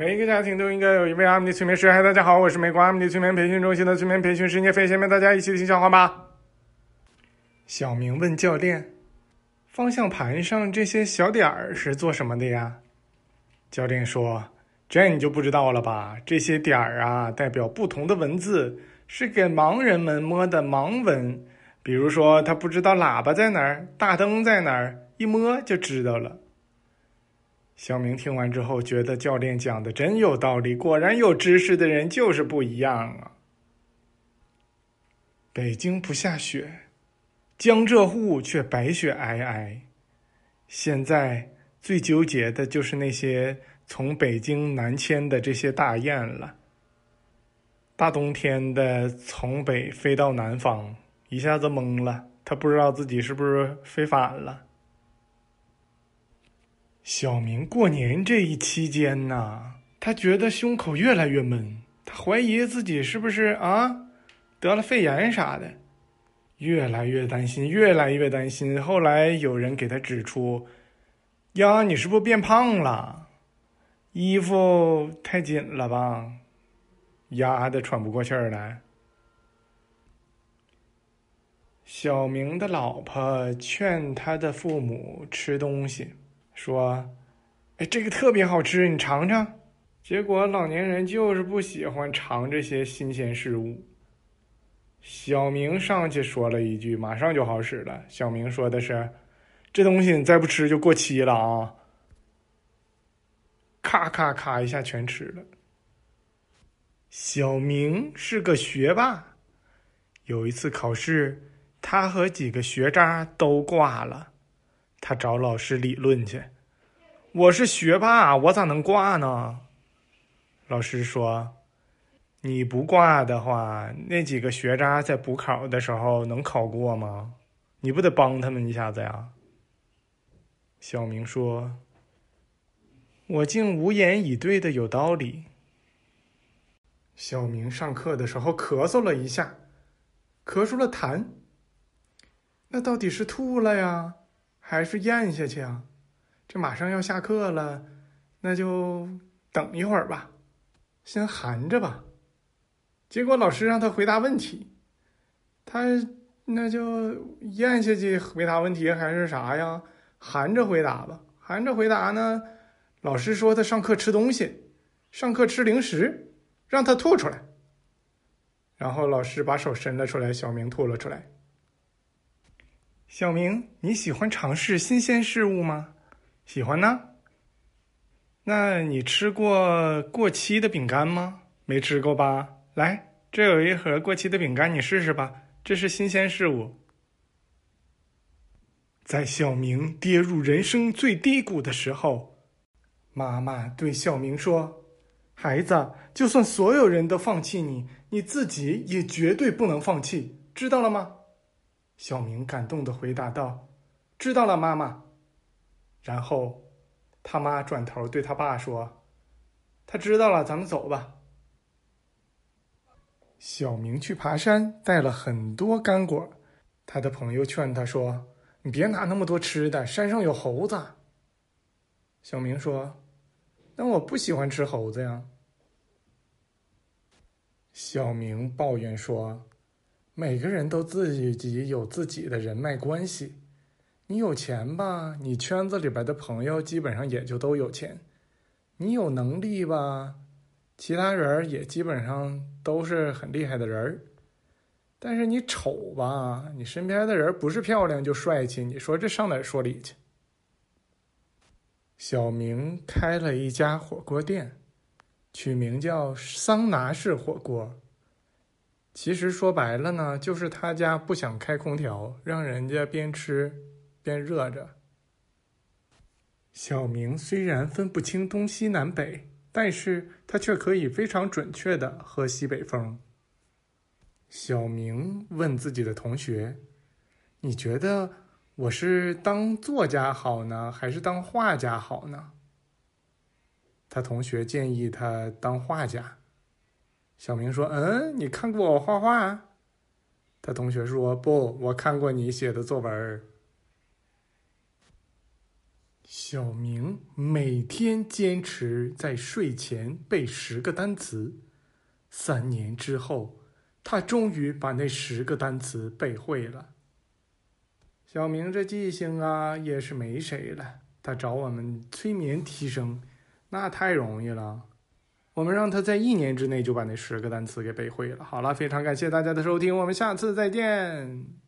每一个家庭都应该有一位阿米尼催眠师。嗨，大家好，我是美国阿米尼催眠培训中心的催眠培训师聂飞，下面大家一起听笑话吧。小明问教练：“方向盘上这些小点儿是做什么的呀？”教练说：“这你就不知道了吧？这些点儿啊，代表不同的文字，是给盲人们摸的盲文。比如说，他不知道喇叭在哪儿，大灯在哪儿，一摸就知道了。”小明听完之后，觉得教练讲的真有道理。果然，有知识的人就是不一样啊！北京不下雪，江浙沪却白雪皑皑。现在最纠结的就是那些从北京南迁的这些大雁了。大冬天的从北飞到南方，一下子懵了，他不知道自己是不是飞反了。小明过年这一期间呢，他觉得胸口越来越闷，他怀疑自己是不是啊得了肺炎啥的，越来越担心，越来越担心。后来有人给他指出：“呀，你是不是变胖了？衣服太紧了吧，压得喘不过气儿来。”小明的老婆劝他的父母吃东西。说：“哎，这个特别好吃，你尝尝。”结果老年人就是不喜欢尝这些新鲜事物。小明上去说了一句，马上就好使了。小明说的是：“这东西你再不吃就过期了啊！”咔咔咔一下全吃了。小明是个学霸，有一次考试，他和几个学渣都挂了。他找老师理论去，我是学霸，我咋能挂呢？老师说：“你不挂的话，那几个学渣在补考的时候能考过吗？你不得帮他们一下子呀？”小明说：“我竟无言以对的有道理。”小明上课的时候咳嗽了一下，咳出了痰，那到底是吐了呀？还是咽下去啊！这马上要下课了，那就等一会儿吧，先含着吧。结果老师让他回答问题，他那就咽下去回答问题还是啥呀？含着回答吧，含着回答呢。老师说他上课吃东西，上课吃零食，让他吐出来。然后老师把手伸了出来，小明吐了出来。小明，你喜欢尝试新鲜事物吗？喜欢呢。那你吃过过期的饼干吗？没吃过吧？来，这有一盒过期的饼干，你试试吧。这是新鲜事物。在小明跌入人生最低谷的时候，妈妈对小明说：“孩子，就算所有人都放弃你，你自己也绝对不能放弃，知道了吗？”小明感动的回答道：“知道了，妈妈。”然后，他妈转头对他爸说：“他知道了，咱们走吧。”小明去爬山，带了很多干果。他的朋友劝他说：“你别拿那么多吃的，山上有猴子。”小明说：“那我不喜欢吃猴子呀。”小明抱怨说。每个人都自己己有自己的人脉关系，你有钱吧，你圈子里边的朋友基本上也就都有钱；你有能力吧，其他人也基本上都是很厉害的人儿。但是你丑吧，你身边的人不是漂亮就帅气，你说这上哪说理去？小明开了一家火锅店，取名叫桑拿式火锅。其实说白了呢，就是他家不想开空调，让人家边吃边热着。小明虽然分不清东西南北，但是他却可以非常准确的喝西北风。小明问自己的同学：“你觉得我是当作家好呢，还是当画家好呢？”他同学建议他当画家。小明说：“嗯，你看过我画画？”他同学说：“不，我看过你写的作文。”小明每天坚持在睡前背十个单词，三年之后，他终于把那十个单词背会了。小明这记性啊，也是没谁了。他找我们催眠提升，那太容易了。我们让他在一年之内就把那十个单词给背会了。好了，非常感谢大家的收听，我们下次再见。